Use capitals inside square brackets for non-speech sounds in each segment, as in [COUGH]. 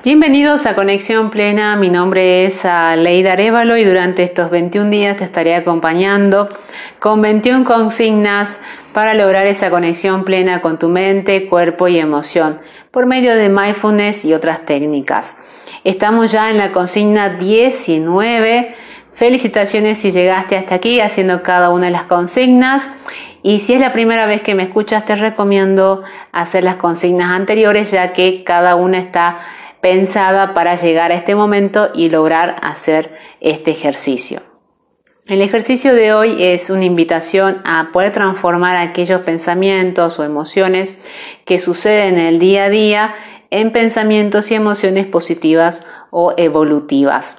Bienvenidos a Conexión Plena, mi nombre es Leida Arevalo y durante estos 21 días te estaré acompañando con 21 consignas para lograr esa conexión plena con tu mente, cuerpo y emoción por medio de mindfulness y otras técnicas. Estamos ya en la consigna 19. Felicitaciones si llegaste hasta aquí haciendo cada una de las consignas. Y si es la primera vez que me escuchas, te recomiendo hacer las consignas anteriores ya que cada una está pensada para llegar a este momento y lograr hacer este ejercicio. El ejercicio de hoy es una invitación a poder transformar aquellos pensamientos o emociones que suceden en el día a día en pensamientos y emociones positivas o evolutivas.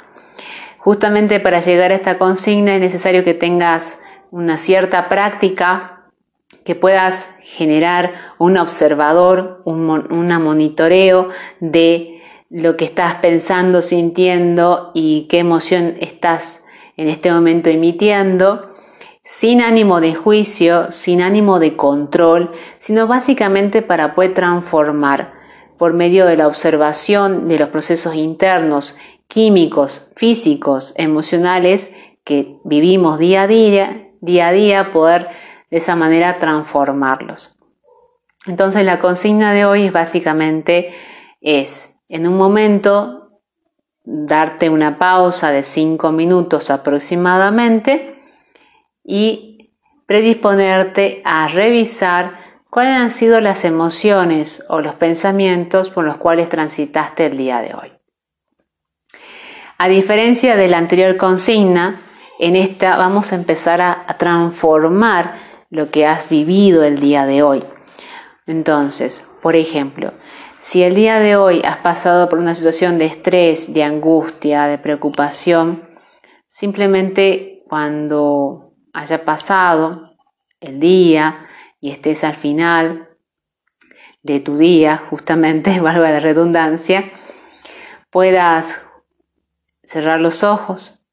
Justamente para llegar a esta consigna es necesario que tengas una cierta práctica, que puedas generar un observador, un, monitoreo de lo que estás pensando, sintiendo y qué emoción estás en este momento emitiendo, sin ánimo de juicio, sin ánimo de control, sino básicamente para poder transformar por medio de la observación de los procesos internos, químicos, físicos, emocionales que vivimos día a día, día a día, poder de esa manera transformarlos. Entonces la consigna de hoy es básicamente es en un momento darte una pausa de cinco minutos aproximadamente y predisponerte a revisar cuáles han sido las emociones o los pensamientos por los cuales transitaste el día de hoy. A diferencia de la anterior consigna, en esta vamos a empezar a, a transformar lo que has vivido el día de hoy. Entonces, por ejemplo, si el día de hoy has pasado por una situación de estrés, de angustia, de preocupación, simplemente cuando haya pasado el día y estés al final de tu día, [LAUGHS] justamente, [LAUGHS] valga la redundancia, puedas cerrar los ojos,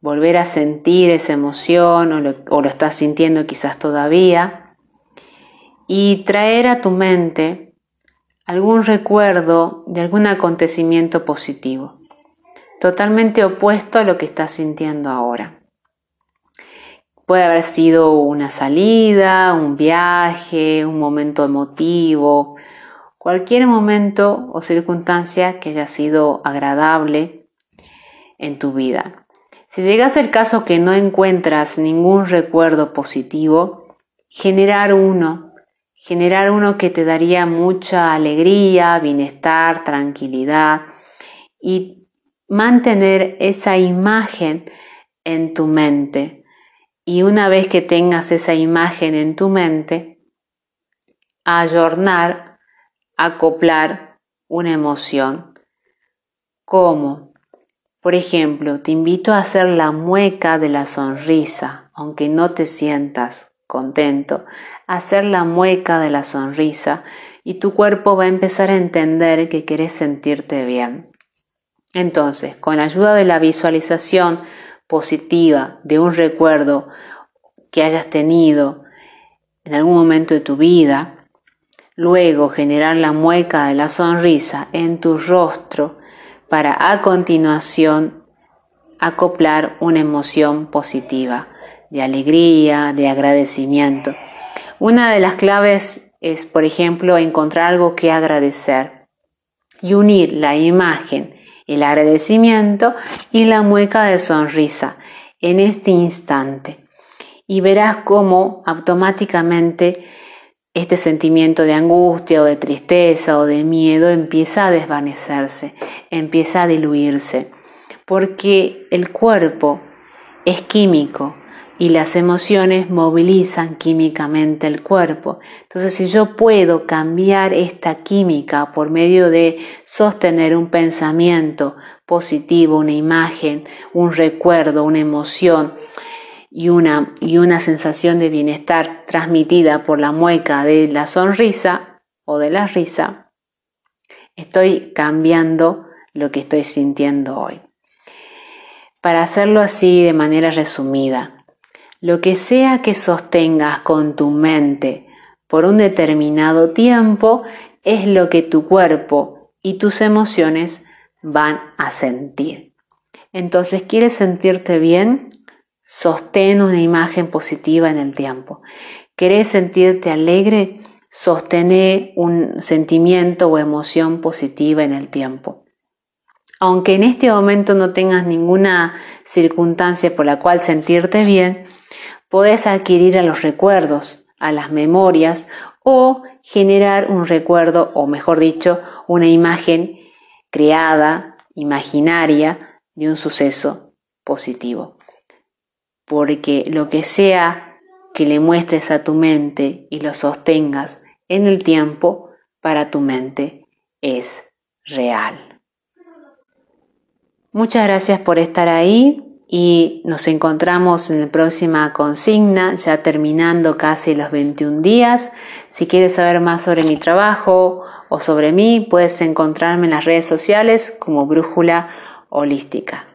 volver a sentir esa emoción o lo, o lo estás sintiendo quizás todavía y traer a tu mente algún recuerdo de algún acontecimiento positivo, totalmente opuesto a lo que estás sintiendo ahora. Puede haber sido una salida, un viaje, un momento emotivo, cualquier momento o circunstancia que haya sido agradable en tu vida. Si llegas el caso que no encuentras ningún recuerdo positivo, generar uno generar uno que te daría mucha alegría, bienestar, tranquilidad y mantener esa imagen en tu mente. Y una vez que tengas esa imagen en tu mente, ayornar, acoplar una emoción. ¿Cómo? Por ejemplo, te invito a hacer la mueca de la sonrisa, aunque no te sientas contento, hacer la mueca de la sonrisa y tu cuerpo va a empezar a entender que quieres sentirte bien. Entonces, con la ayuda de la visualización positiva de un recuerdo que hayas tenido en algún momento de tu vida, luego generar la mueca de la sonrisa en tu rostro para a continuación acoplar una emoción positiva de alegría, de agradecimiento. Una de las claves es, por ejemplo, encontrar algo que agradecer y unir la imagen, el agradecimiento y la mueca de sonrisa en este instante. Y verás cómo automáticamente este sentimiento de angustia o de tristeza o de miedo empieza a desvanecerse, empieza a diluirse, porque el cuerpo es químico, y las emociones movilizan químicamente el cuerpo. Entonces, si yo puedo cambiar esta química por medio de sostener un pensamiento positivo, una imagen, un recuerdo, una emoción y una, y una sensación de bienestar transmitida por la mueca de la sonrisa o de la risa, estoy cambiando lo que estoy sintiendo hoy. Para hacerlo así de manera resumida, lo que sea que sostengas con tu mente por un determinado tiempo es lo que tu cuerpo y tus emociones van a sentir. Entonces, ¿quieres sentirte bien? Sostén una imagen positiva en el tiempo. ¿Querés sentirte alegre? Sostener un sentimiento o emoción positiva en el tiempo. Aunque en este momento no tengas ninguna circunstancia por la cual sentirte bien, podés adquirir a los recuerdos, a las memorias o generar un recuerdo, o mejor dicho, una imagen creada, imaginaria, de un suceso positivo. Porque lo que sea que le muestres a tu mente y lo sostengas en el tiempo, para tu mente es real. Muchas gracias por estar ahí y nos encontramos en la próxima consigna, ya terminando casi los 21 días. Si quieres saber más sobre mi trabajo o sobre mí, puedes encontrarme en las redes sociales como Brújula Holística.